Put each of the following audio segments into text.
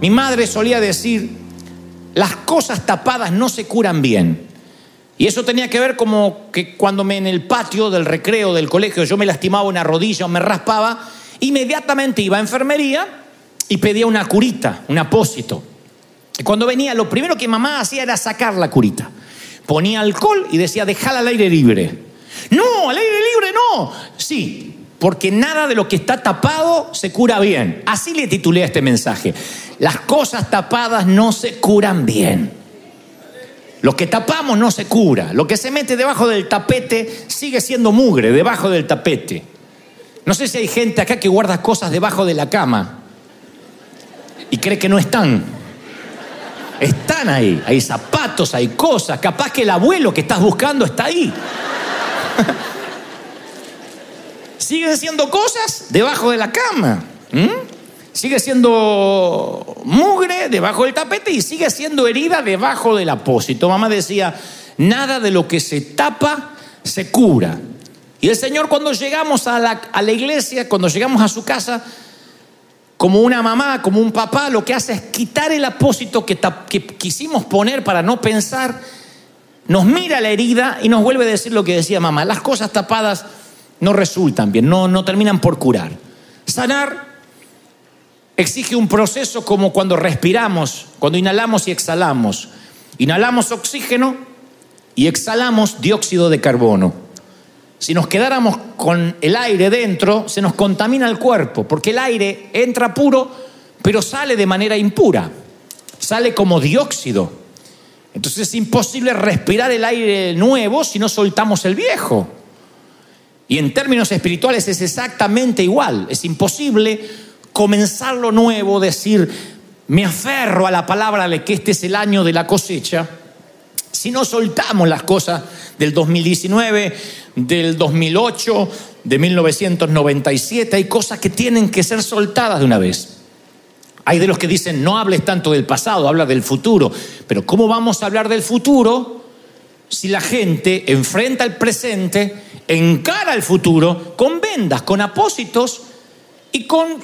Mi madre solía decir, las cosas tapadas no se curan bien. Y eso tenía que ver como que cuando me en el patio del recreo del colegio yo me lastimaba una rodilla o me raspaba, inmediatamente iba a enfermería y pedía una curita, un apósito. Y cuando venía, lo primero que mamá hacía era sacar la curita. Ponía alcohol y decía, déjala al aire libre. No, al aire libre no. Sí, porque nada de lo que está tapado se cura bien. Así le titulé a este mensaje. Las cosas tapadas no se curan bien. Lo que tapamos no se cura. Lo que se mete debajo del tapete sigue siendo mugre debajo del tapete. No sé si hay gente acá que guarda cosas debajo de la cama y cree que no están. Están ahí. Hay zapatos, hay cosas. Capaz que el abuelo que estás buscando está ahí. Siguen siendo cosas debajo de la cama. Sigue siendo mugre debajo del tapete y sigue siendo herida debajo del apósito. Mamá decía, nada de lo que se tapa se cura. Y el Señor cuando llegamos a la, a la iglesia, cuando llegamos a su casa, como una mamá, como un papá, lo que hace es quitar el apósito que, que quisimos poner para no pensar, nos mira la herida y nos vuelve a decir lo que decía mamá. Las cosas tapadas no resultan bien, no, no terminan por curar. Sanar exige un proceso como cuando respiramos, cuando inhalamos y exhalamos. Inhalamos oxígeno y exhalamos dióxido de carbono. Si nos quedáramos con el aire dentro, se nos contamina el cuerpo, porque el aire entra puro, pero sale de manera impura, sale como dióxido. Entonces es imposible respirar el aire nuevo si no soltamos el viejo. Y en términos espirituales es exactamente igual. Es imposible comenzar lo nuevo, decir, me aferro a la palabra de que este es el año de la cosecha, si no soltamos las cosas del 2019, del 2008, de 1997, hay cosas que tienen que ser soltadas de una vez. Hay de los que dicen, no hables tanto del pasado, habla del futuro. Pero ¿cómo vamos a hablar del futuro si la gente enfrenta el presente encara el futuro con vendas, con apósitos y con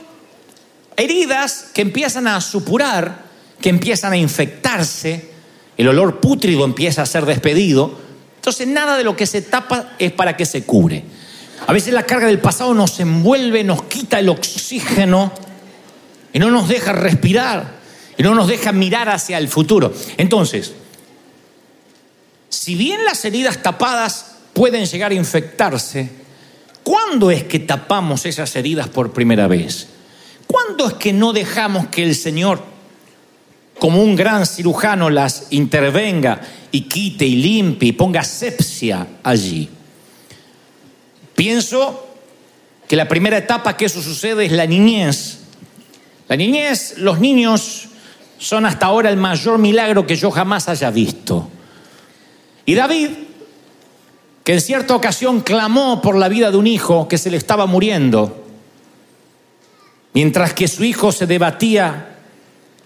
heridas que empiezan a supurar, que empiezan a infectarse, el olor pútrido empieza a ser despedido. Entonces nada de lo que se tapa es para que se cure. A veces la carga del pasado nos envuelve, nos quita el oxígeno y no nos deja respirar y no nos deja mirar hacia el futuro. Entonces, si bien las heridas tapadas pueden llegar a infectarse, ¿cuándo es que tapamos esas heridas por primera vez? ¿Cuándo es que no dejamos que el Señor, como un gran cirujano, las intervenga y quite y limpie y ponga sepsia allí? Pienso que la primera etapa que eso sucede es la niñez. La niñez, los niños son hasta ahora el mayor milagro que yo jamás haya visto. Y David que en cierta ocasión clamó por la vida de un hijo que se le estaba muriendo, mientras que su hijo se debatía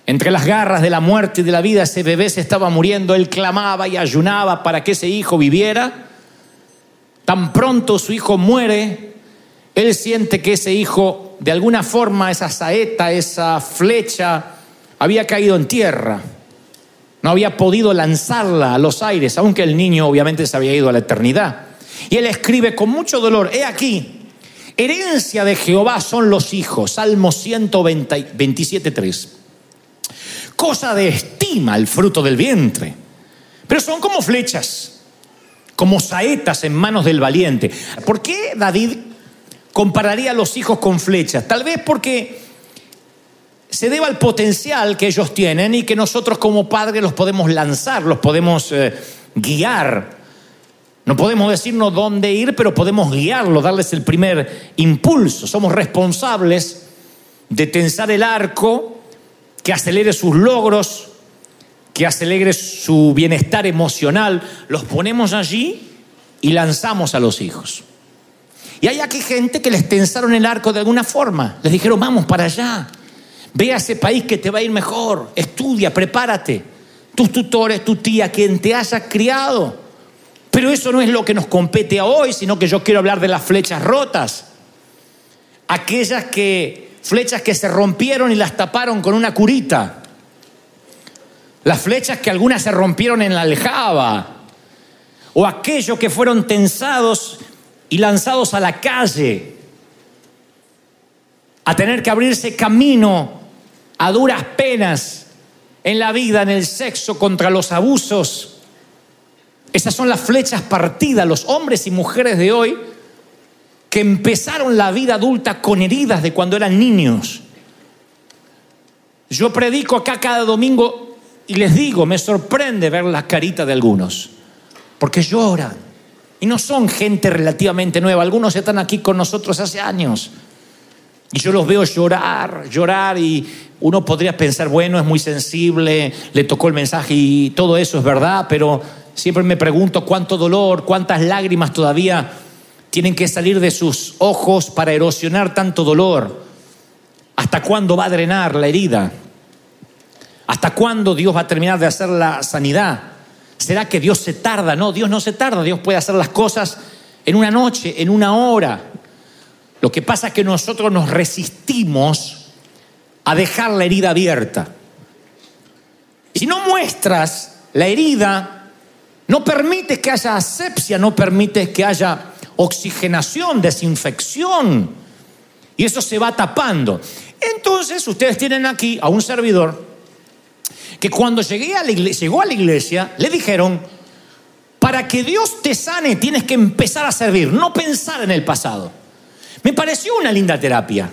entre las garras de la muerte y de la vida, ese bebé se estaba muriendo, él clamaba y ayunaba para que ese hijo viviera. Tan pronto su hijo muere, él siente que ese hijo, de alguna forma, esa saeta, esa flecha, había caído en tierra. No había podido lanzarla a los aires, aunque el niño obviamente se había ido a la eternidad. Y él escribe con mucho dolor, he aquí, herencia de Jehová son los hijos, Salmo 127.3. Cosa de estima el fruto del vientre, pero son como flechas, como saetas en manos del valiente. ¿Por qué David compararía a los hijos con flechas? Tal vez porque se deba al potencial que ellos tienen y que nosotros como padres los podemos lanzar, los podemos eh, guiar. No podemos decirnos dónde ir, pero podemos guiarlos, darles el primer impulso. Somos responsables de tensar el arco que acelere sus logros, que acelere su bienestar emocional. Los ponemos allí y lanzamos a los hijos. Y hay aquí gente que les tensaron el arco de alguna forma. Les dijeron, vamos para allá Ve a ese país que te va a ir mejor. Estudia, prepárate. Tus tutores, tu tía, quien te haya criado. Pero eso no es lo que nos compete a hoy, sino que yo quiero hablar de las flechas rotas. Aquellas que, flechas que se rompieron y las taparon con una curita. las flechas que algunas se rompieron en la aljaba, o aquellos que fueron tensados y lanzados a la calle, a tener que abrirse camino a duras penas en la vida, en el sexo, contra los abusos. Esas son las flechas partidas, los hombres y mujeres de hoy que empezaron la vida adulta con heridas de cuando eran niños. Yo predico acá cada domingo y les digo, me sorprende ver la carita de algunos, porque lloran. Y no son gente relativamente nueva, algunos están aquí con nosotros hace años. Y yo los veo llorar, llorar y uno podría pensar, bueno, es muy sensible, le tocó el mensaje y todo eso es verdad, pero siempre me pregunto cuánto dolor, cuántas lágrimas todavía tienen que salir de sus ojos para erosionar tanto dolor. ¿Hasta cuándo va a drenar la herida? ¿Hasta cuándo Dios va a terminar de hacer la sanidad? ¿Será que Dios se tarda? No, Dios no se tarda, Dios puede hacer las cosas en una noche, en una hora. Lo que pasa es que nosotros nos resistimos a dejar la herida abierta. Si no muestras la herida, no permites que haya asepsia, no permites que haya oxigenación, desinfección. Y eso se va tapando. Entonces ustedes tienen aquí a un servidor que cuando llegué llegó a la iglesia, le dijeron, para que Dios te sane tienes que empezar a servir, no pensar en el pasado. Me pareció una linda terapia.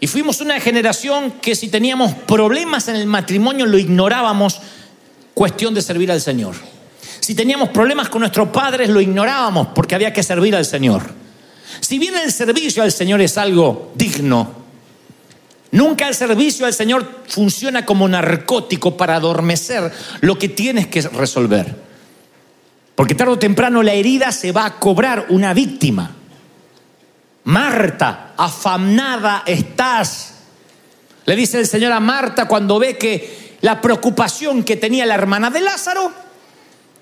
Y fuimos una generación que si teníamos problemas en el matrimonio lo ignorábamos, cuestión de servir al Señor. Si teníamos problemas con nuestros padres lo ignorábamos porque había que servir al Señor. Si bien el servicio al Señor es algo digno, nunca el servicio al Señor funciona como narcótico para adormecer lo que tienes que resolver. Porque tarde o temprano la herida se va a cobrar una víctima. Marta, afamada estás. Le dice el Señor a Marta cuando ve que la preocupación que tenía la hermana de Lázaro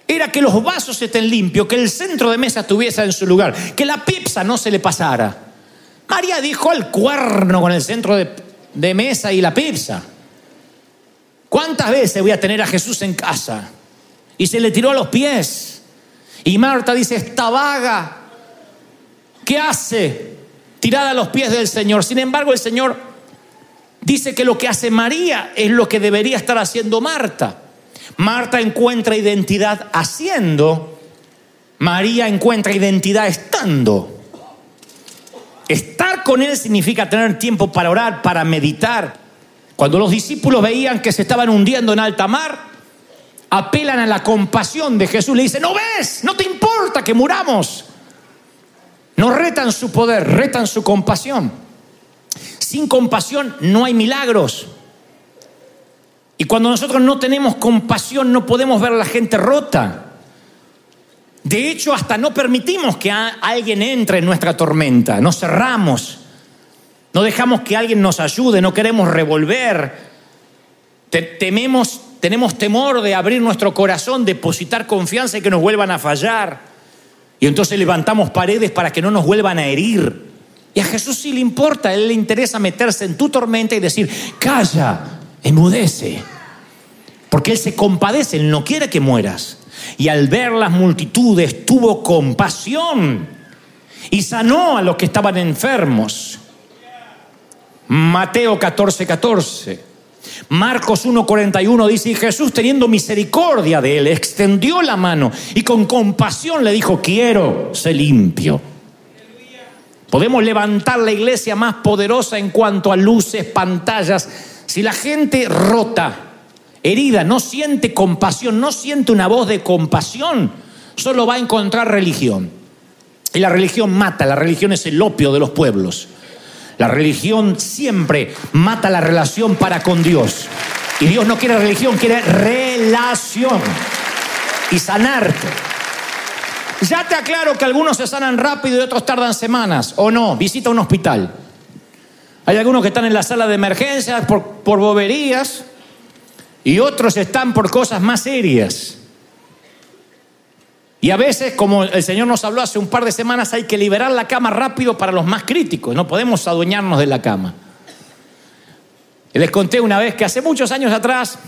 era que los vasos estén limpios, que el centro de mesa estuviese en su lugar, que la pizza no se le pasara. María dijo al cuerno con el centro de, de mesa y la pizza. ¿Cuántas veces voy a tener a Jesús en casa? Y se le tiró a los pies. Y Marta dice, esta vaga, ¿qué hace? Tirada a los pies del Señor. Sin embargo, el Señor dice que lo que hace María es lo que debería estar haciendo Marta. Marta encuentra identidad haciendo, María encuentra identidad estando. Estar con Él significa tener tiempo para orar, para meditar. Cuando los discípulos veían que se estaban hundiendo en alta mar, apelan a la compasión de Jesús. Le dicen, no ves, no te importa que muramos. No retan su poder, retan su compasión. Sin compasión no hay milagros. Y cuando nosotros no tenemos compasión no podemos ver a la gente rota. De hecho, hasta no permitimos que alguien entre en nuestra tormenta, nos cerramos, no dejamos que alguien nos ayude, no queremos revolver, tememos, tenemos temor de abrir nuestro corazón, depositar confianza y que nos vuelvan a fallar. Y entonces levantamos paredes para que no nos vuelvan a herir. Y a Jesús sí le importa, a Él le interesa meterse en tu tormenta y decir, calla, enmudece. Porque Él se compadece, Él no quiere que mueras. Y al ver las multitudes tuvo compasión y sanó a los que estaban enfermos. Mateo 14, 14. Marcos 1:41 dice, y Jesús teniendo misericordia de él, extendió la mano y con compasión le dijo, quiero, ser limpio. Podemos levantar la iglesia más poderosa en cuanto a luces, pantallas, si la gente rota, herida, no siente compasión, no siente una voz de compasión, solo va a encontrar religión. Y la religión mata, la religión es el opio de los pueblos. La religión siempre mata la relación para con Dios. Y Dios no quiere religión, quiere relación. Y sanarte. Ya te aclaro que algunos se sanan rápido y otros tardan semanas. ¿O no? Visita un hospital. Hay algunos que están en la sala de emergencias por, por boberías y otros están por cosas más serias. Y a veces, como el Señor nos habló hace un par de semanas, hay que liberar la cama rápido para los más críticos. No podemos adueñarnos de la cama. Les conté una vez que hace muchos años atrás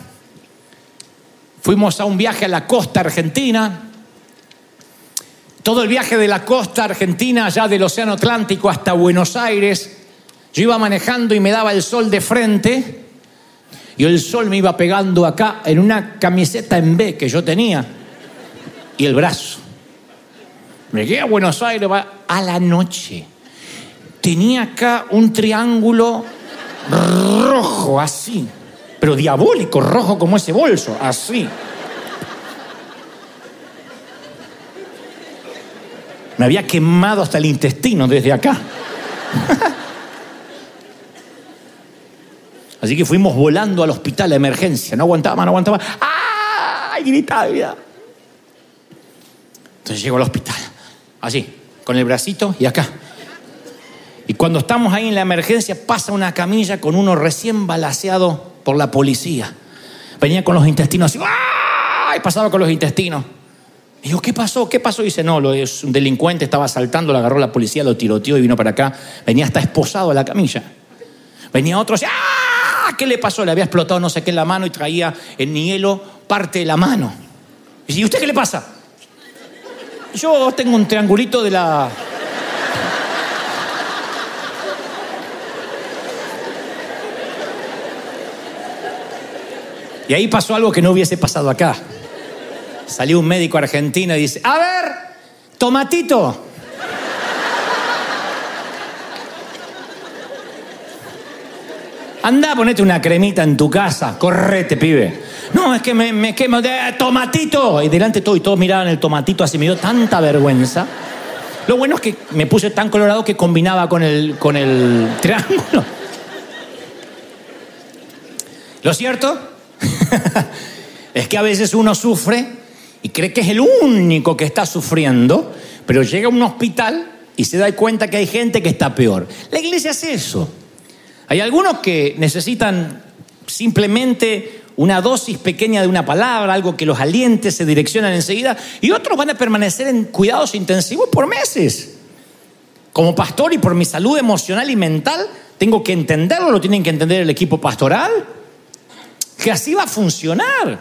Fuimos a un viaje a la costa argentina. Todo el viaje de la costa argentina, allá del Océano Atlántico hasta Buenos Aires, yo iba manejando y me daba el sol de frente y el sol me iba pegando acá en una camiseta en B que yo tenía y el brazo. Llegué a Buenos Aires a la noche. Tenía acá un triángulo rojo, así, pero diabólico, rojo como ese bolso, así. Me había quemado hasta el intestino desde acá. Así que fuimos volando al hospital de emergencia. No aguantaba no aguantaba. ¡Ay! Gritaba. Entonces llego al hospital. Así, con el bracito y acá. Y cuando estamos ahí en la emergencia, pasa una camilla con uno recién balaseado por la policía. Venía con los intestinos así. ¡Ay! Pasaba con los intestinos. Y digo, ¿qué pasó? ¿Qué pasó? Y dice, no, es un delincuente, estaba saltando, lo agarró la policía, lo tiroteó y vino para acá. Venía hasta esposado a la camilla. Venía otro así, ¡ah! ¿Qué le pasó? Le había explotado no sé qué en la mano y traía en hielo parte de la mano. Y dice, ¿y usted qué le pasa? Yo tengo un triangulito de la... Y ahí pasó algo que no hubiese pasado acá. Salió un médico argentino y dice, a ver, tomatito. Anda, ponete una cremita en tu casa, correte, pibe. No, es que me, me quemo de tomatito. Y delante todo y todos miraban el tomatito, así me dio tanta vergüenza. Lo bueno es que me puse tan colorado que combinaba con el, con el triángulo. ¿Lo cierto? es que a veces uno sufre y cree que es el único que está sufriendo, pero llega a un hospital y se da cuenta que hay gente que está peor. La iglesia es eso. Hay algunos que necesitan simplemente una dosis pequeña de una palabra, algo que los aliente, se direccionan enseguida, y otros van a permanecer en cuidados intensivos por meses. Como pastor y por mi salud emocional y mental, tengo que entenderlo, lo tienen que entender el equipo pastoral, que así va a funcionar,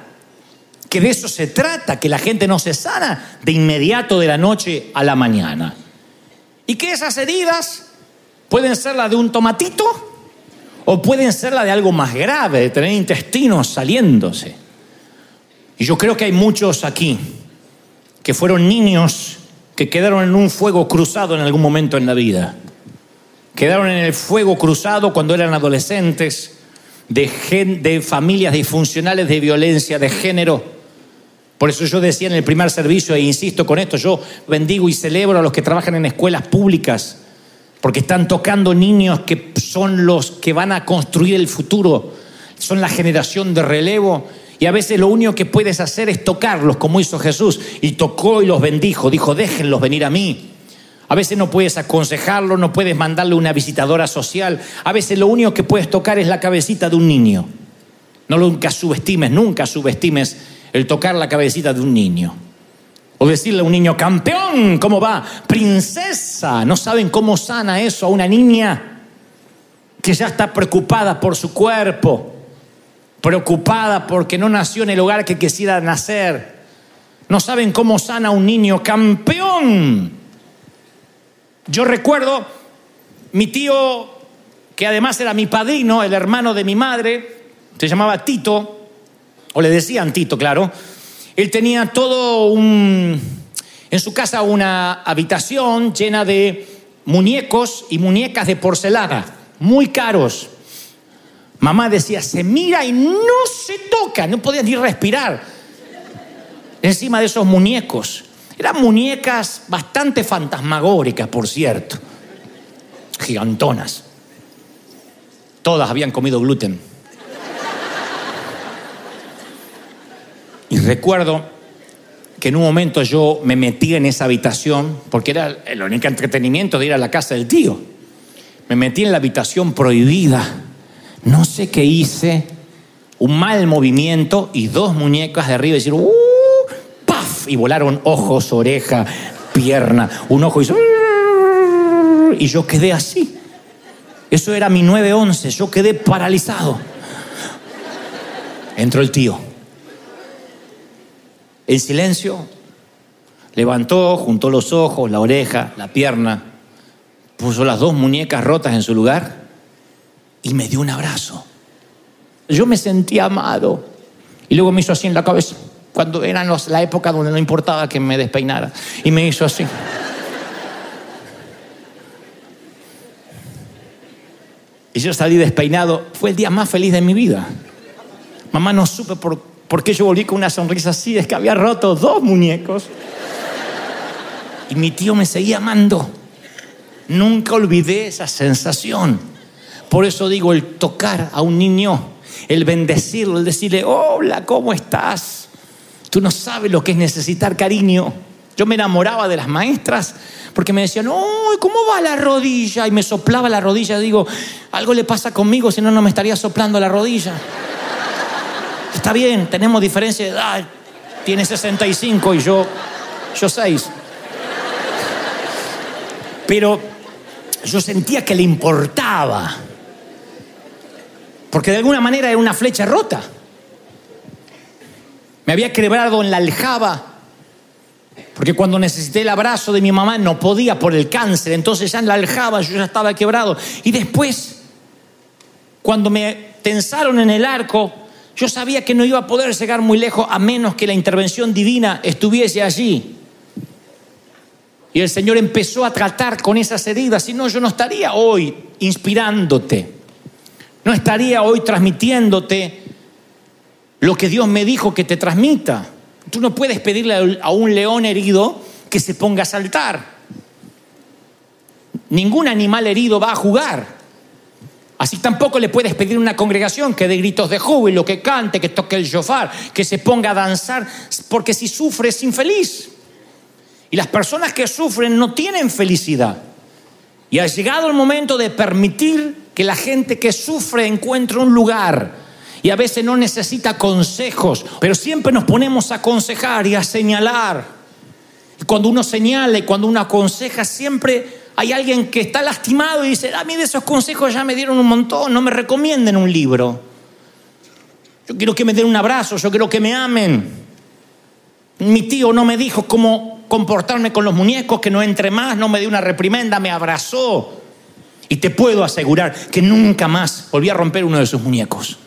que de eso se trata, que la gente no se sana de inmediato de la noche a la mañana. Y que esas heridas pueden ser las de un tomatito o pueden ser la de algo más grave, de tener intestinos saliéndose. Y yo creo que hay muchos aquí que fueron niños que quedaron en un fuego cruzado en algún momento en la vida. Quedaron en el fuego cruzado cuando eran adolescentes, de, de familias disfuncionales de violencia de género. Por eso yo decía en el primer servicio, e insisto con esto, yo bendigo y celebro a los que trabajan en escuelas públicas, porque están tocando niños que son los que van a construir el futuro, son la generación de relevo. Y a veces lo único que puedes hacer es tocarlos, como hizo Jesús, y tocó y los bendijo, dijo, déjenlos venir a mí. A veces no puedes aconsejarlo, no puedes mandarle una visitadora social. A veces lo único que puedes tocar es la cabecita de un niño. No nunca subestimes, nunca subestimes el tocar la cabecita de un niño. O decirle a un niño, campeón, ¿cómo va? Princesa. ¿No saben cómo sana eso a una niña que ya está preocupada por su cuerpo? Preocupada porque no nació en el hogar que quisiera nacer. No saben cómo sana a un niño campeón. Yo recuerdo mi tío, que además era mi padrino, el hermano de mi madre, se llamaba Tito, o le decían Tito, claro él tenía todo un... En su casa una habitación llena de muñecos y muñecas de porcelana, muy caros. Mamá decía, se mira y no se toca, no podía ni respirar encima de esos muñecos. Eran muñecas bastante fantasmagóricas, por cierto, gigantonas. Todas habían comido gluten. Y recuerdo que en un momento yo me metí en esa habitación, porque era el único entretenimiento de ir a la casa del tío. Me metí en la habitación prohibida. No sé qué hice, un mal movimiento y dos muñecas de arriba y ¡uh! ¡paf! Y volaron ojos, oreja, pierna. Un ojo hizo y yo quedé así. Eso era mi 911, yo quedé paralizado. Entró el tío en silencio, levantó, juntó los ojos, la oreja, la pierna, puso las dos muñecas rotas en su lugar y me dio un abrazo. Yo me sentí amado. Y luego me hizo así en la cabeza, cuando era la época donde no importaba que me despeinara. Y me hizo así. Y yo salí despeinado. Fue el día más feliz de mi vida. Mamá no supe por, por qué yo volví con una sonrisa así. Es que había roto dos muñecos. Y mi tío me seguía amando. Nunca olvidé esa sensación. Por eso digo, el tocar a un niño, el bendecirlo, el decirle, hola, ¿cómo estás? Tú no sabes lo que es necesitar cariño. Yo me enamoraba de las maestras porque me decían, ¡Uy, ¿cómo va la rodilla? Y me soplaba la rodilla. Digo, algo le pasa conmigo, si no, no me estaría soplando la rodilla. Está bien, tenemos diferencia de edad. Tiene 65 y yo, yo 6. Pero yo sentía que le importaba. Porque de alguna manera era una flecha rota. Me había quebrado en la aljaba porque cuando necesité el abrazo de mi mamá no podía por el cáncer, entonces ya en la aljaba yo ya estaba quebrado. Y después, cuando me tensaron en el arco, yo sabía que no iba a poder llegar muy lejos a menos que la intervención divina estuviese allí. Y el Señor empezó a tratar con esas heridas, si no yo no estaría hoy inspirándote, no estaría hoy transmitiéndote lo que Dios me dijo que te transmita. Tú no puedes pedirle a un león herido que se ponga a saltar. Ningún animal herido va a jugar. Así tampoco le puedes pedir a una congregación que dé gritos de júbilo, que cante, que toque el shofar, que se ponga a danzar, porque si sufre es infeliz. Y las personas que sufren no tienen felicidad. Y ha llegado el momento de permitir que la gente que sufre encuentre un lugar y a veces no necesita consejos, pero siempre nos ponemos a aconsejar y a señalar. Y cuando uno señala y cuando uno aconseja, siempre hay alguien que está lastimado y dice, a mí de esos consejos ya me dieron un montón, no me recomienden un libro. Yo quiero que me den un abrazo, yo quiero que me amen. Mi tío no me dijo cómo comportarme con los muñecos, que no entre más, no me dio una reprimenda, me abrazó. Y te puedo asegurar que nunca más volví a romper uno de sus muñecos.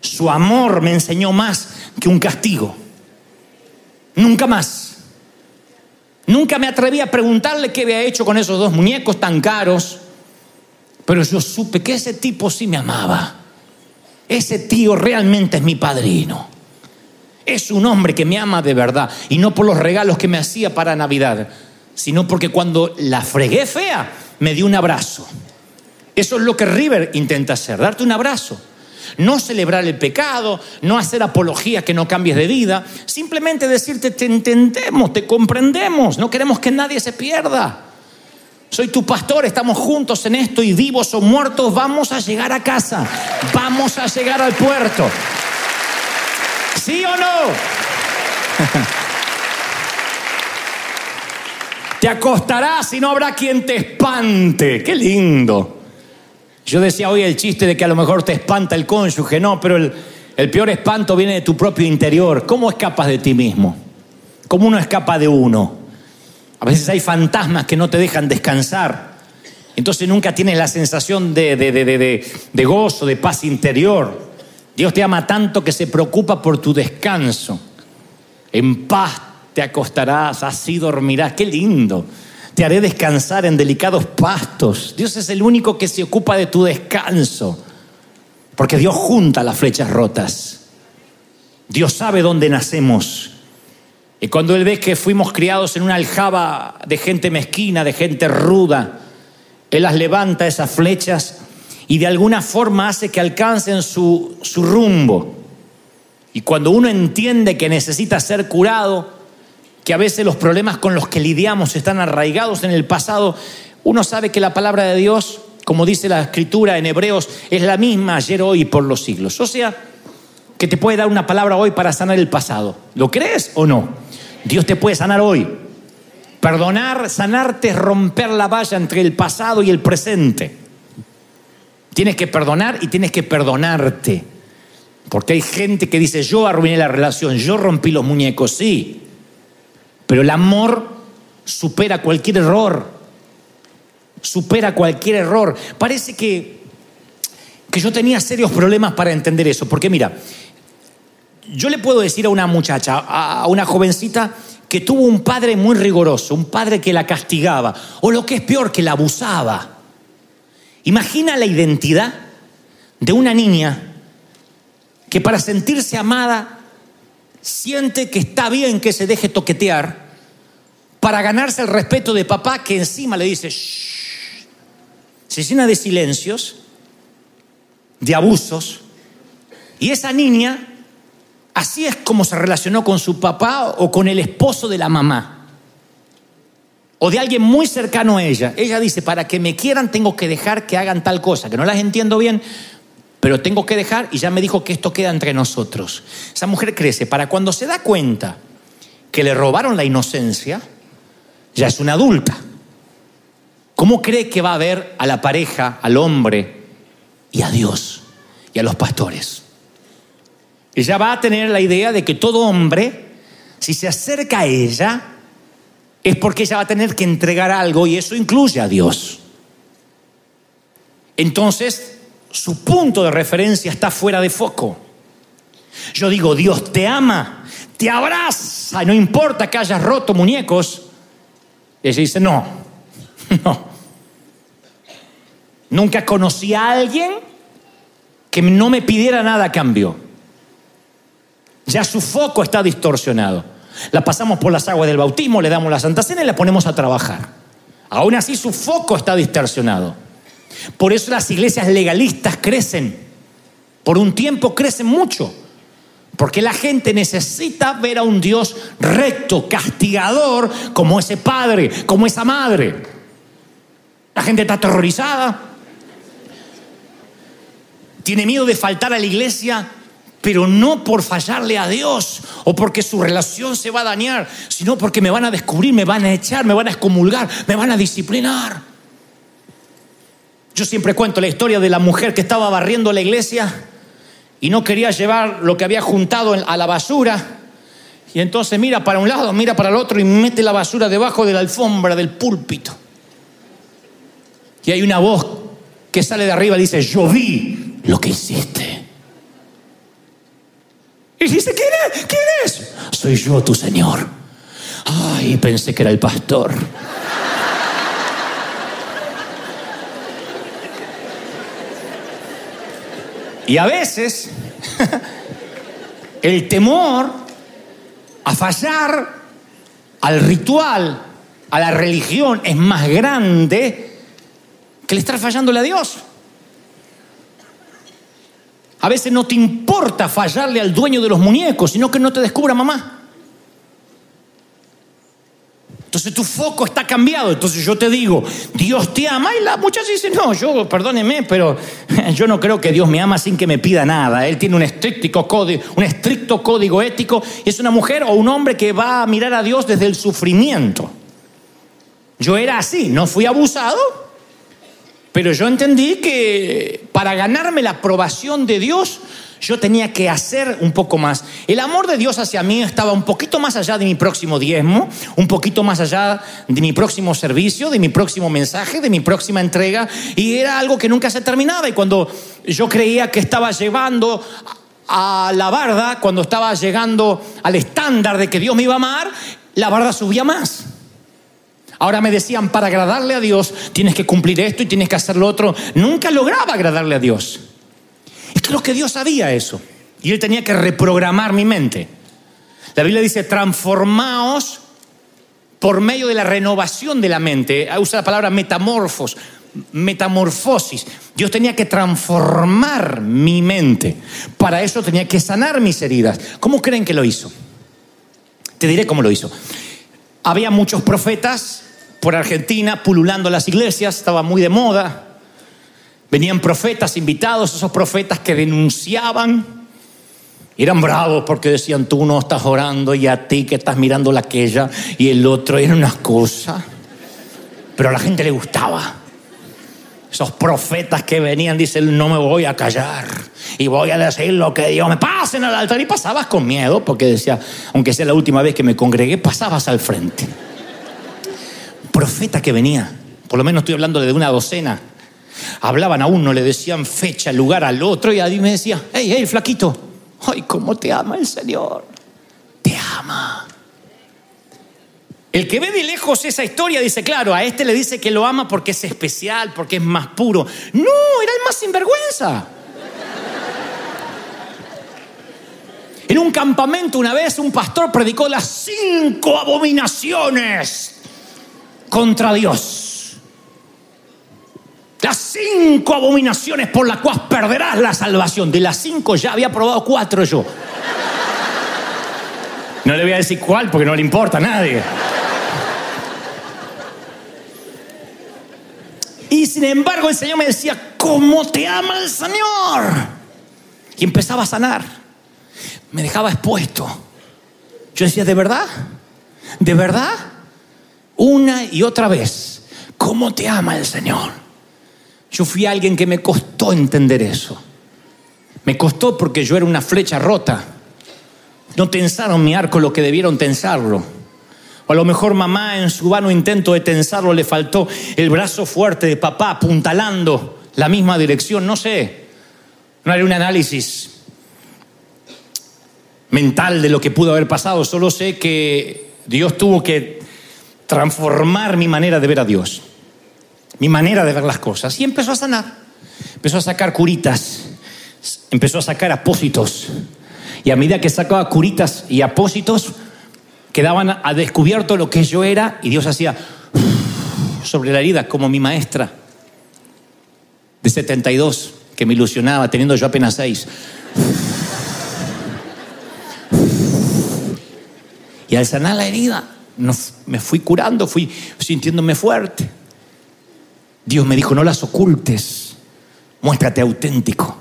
Su amor me enseñó más que un castigo. Nunca más. Nunca me atreví a preguntarle qué había hecho con esos dos muñecos tan caros, pero yo supe que ese tipo sí me amaba. Ese tío realmente es mi padrino. Es un hombre que me ama de verdad y no por los regalos que me hacía para Navidad, sino porque cuando la fregué fea me dio un abrazo. Eso es lo que River intenta hacer, darte un abrazo no celebrar el pecado, no hacer apología que no cambies de vida, simplemente decirte te entendemos, te comprendemos, no queremos que nadie se pierda. Soy tu pastor, estamos juntos en esto y vivos o muertos, vamos a llegar a casa, vamos a llegar al puerto. ¿Sí o no? te acostarás y no habrá quien te espante. Qué lindo. Yo decía hoy el chiste de que a lo mejor te espanta el cónyuge, no, pero el, el peor espanto viene de tu propio interior. ¿Cómo escapas de ti mismo? ¿Cómo uno escapa de uno? A veces hay fantasmas que no te dejan descansar. Entonces nunca tienes la sensación de, de, de, de, gozo, de paz interior. Dios te ama tanto que se preocupa por tu descanso. En paz te acostarás, así dormirás. Qué lindo te haré descansar en delicados pastos. Dios es el único que se ocupa de tu descanso, porque Dios junta las flechas rotas. Dios sabe dónde nacemos. Y cuando Él ve que fuimos criados en una aljaba de gente mezquina, de gente ruda, Él las levanta esas flechas y de alguna forma hace que alcancen su, su rumbo. Y cuando uno entiende que necesita ser curado, que a veces los problemas con los que lidiamos están arraigados en el pasado, uno sabe que la palabra de Dios, como dice la escritura en Hebreos, es la misma ayer, hoy y por los siglos. O sea, que te puede dar una palabra hoy para sanar el pasado. ¿Lo crees o no? Dios te puede sanar hoy. Perdonar, sanarte es romper la valla entre el pasado y el presente. Tienes que perdonar y tienes que perdonarte. Porque hay gente que dice, yo arruiné la relación, yo rompí los muñecos, sí. Pero el amor supera cualquier error. Supera cualquier error. Parece que, que yo tenía serios problemas para entender eso. Porque mira, yo le puedo decir a una muchacha, a una jovencita, que tuvo un padre muy riguroso, un padre que la castigaba, o lo que es peor, que la abusaba. Imagina la identidad de una niña que para sentirse amada siente que está bien que se deje toquetear para ganarse el respeto de papá que encima le dice, Shh". se llena de silencios, de abusos, y esa niña así es como se relacionó con su papá o con el esposo de la mamá. O de alguien muy cercano a ella. Ella dice, para que me quieran tengo que dejar que hagan tal cosa, que no las entiendo bien, pero tengo que dejar y ya me dijo que esto queda entre nosotros. Esa mujer crece para cuando se da cuenta que le robaron la inocencia, ya es una adulta. ¿Cómo cree que va a ver a la pareja, al hombre y a Dios y a los pastores? Ella va a tener la idea de que todo hombre, si se acerca a ella, es porque ella va a tener que entregar algo y eso incluye a Dios. Entonces, su punto de referencia está fuera de foco. Yo digo, Dios te ama, te abraza, no importa que hayas roto muñecos. Ella dice, no, no. Nunca conocí a alguien que no me pidiera nada a cambio. Ya su foco está distorsionado. La pasamos por las aguas del bautismo, le damos la Santa Cena y la ponemos a trabajar. Aún así su foco está distorsionado. Por eso las iglesias legalistas crecen. Por un tiempo crecen mucho. Porque la gente necesita ver a un Dios recto, castigador, como ese padre, como esa madre. La gente está aterrorizada. Tiene miedo de faltar a la iglesia, pero no por fallarle a Dios o porque su relación se va a dañar, sino porque me van a descubrir, me van a echar, me van a excomulgar, me van a disciplinar. Yo siempre cuento la historia de la mujer que estaba barriendo la iglesia y no quería llevar lo que había juntado a la basura. Y entonces mira para un lado, mira para el otro y mete la basura debajo de la alfombra del púlpito. Y hay una voz que sale de arriba y dice, yo vi lo que hiciste. Y dice, ¿quién es? ¿Quién es? Soy yo, tu Señor. Ay, pensé que era el pastor. Y a veces el temor a fallar al ritual, a la religión, es más grande que el estar fallándole a Dios. A veces no te importa fallarle al dueño de los muñecos, sino que no te descubra mamá. Entonces tu foco está cambiado. Entonces yo te digo, Dios te ama. Y la muchacha dice, no, yo, perdóneme, pero yo no creo que Dios me ama sin que me pida nada. Él tiene un estricto código, un estricto código ético. Es una mujer o un hombre que va a mirar a Dios desde el sufrimiento. Yo era así, no fui abusado, pero yo entendí que para ganarme la aprobación de Dios, yo tenía que hacer un poco más. El amor de Dios hacia mí estaba un poquito más allá de mi próximo diezmo, un poquito más allá de mi próximo servicio, de mi próximo mensaje, de mi próxima entrega, y era algo que nunca se terminaba. Y cuando yo creía que estaba llevando a la barda, cuando estaba llegando al estándar de que Dios me iba a amar, la barda subía más. Ahora me decían, para agradarle a Dios tienes que cumplir esto y tienes que hacer lo otro. Nunca lograba agradarle a Dios. Es lo que Dios sabía eso. Y Él tenía que reprogramar mi mente. La Biblia dice, transformaos por medio de la renovación de la mente. Usa la palabra metamorfos, metamorfosis. Dios tenía que transformar mi mente. Para eso tenía que sanar mis heridas. ¿Cómo creen que lo hizo? Te diré cómo lo hizo. Había muchos profetas por Argentina pululando las iglesias, estaba muy de moda. Venían profetas invitados, esos profetas que denunciaban. Eran bravos porque decían, tú no estás orando y a ti que estás mirando la aquella y el otro era una cosa. Pero a la gente le gustaba. Esos profetas que venían, dicen, no me voy a callar y voy a decir lo que Dios me pasen al altar. Y pasabas con miedo, porque decía, aunque sea la última vez que me congregué, pasabas al frente. Profeta que venía, por lo menos estoy hablando de una docena. Hablaban a uno, le decían fecha, lugar al otro, y ahí me decía, hey, hey, flaquito, ay, cómo te ama el Señor. Te ama. El que ve de lejos esa historia dice, claro, a este le dice que lo ama porque es especial, porque es más puro. No, era el más sinvergüenza. En un campamento una vez un pastor predicó las cinco abominaciones contra Dios. Las cinco abominaciones por las cuales perderás la salvación. De las cinco ya había probado cuatro yo. No le voy a decir cuál porque no le importa a nadie. Y sin embargo el Señor me decía, ¿cómo te ama el Señor? Y empezaba a sanar. Me dejaba expuesto. Yo decía, ¿de verdad? ¿De verdad? Una y otra vez, ¿cómo te ama el Señor? Yo fui alguien que me costó entender eso. Me costó porque yo era una flecha rota. No tensaron mi arco lo que debieron tensarlo. O a lo mejor mamá en su vano intento de tensarlo le faltó el brazo fuerte de papá apuntalando la misma dirección. No sé. No haré un análisis mental de lo que pudo haber pasado. Solo sé que Dios tuvo que transformar mi manera de ver a Dios. Mi manera de ver las cosas. Y empezó a sanar. Empezó a sacar curitas. Empezó a sacar apósitos. Y a medida que sacaba curitas y apósitos, quedaban a descubierto lo que yo era y Dios hacía sobre la herida como mi maestra de 72 que me ilusionaba teniendo yo apenas seis. Y al sanar la herida, me fui curando, fui sintiéndome fuerte. Dios me dijo, no las ocultes, muéstrate auténtico.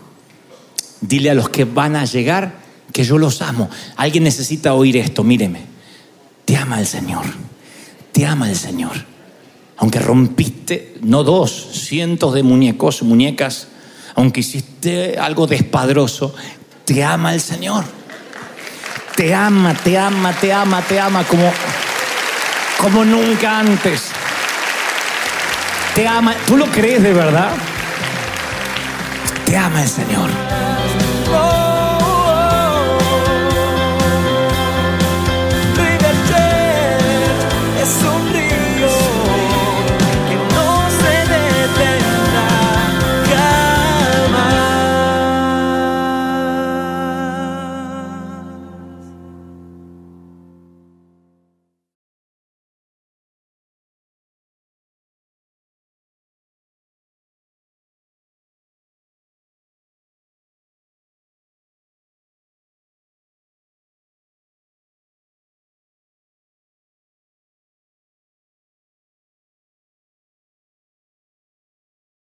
Dile a los que van a llegar que yo los amo. Alguien necesita oír esto, míreme. Te ama el Señor, te ama el Señor. Aunque rompiste, no dos, cientos de muñecos, muñecas, aunque hiciste algo despadroso, te ama el Señor. Te ama, te ama, te ama, te ama como, como nunca antes. Te ama. ¿Tú lo crees de verdad? Te ama el Señor.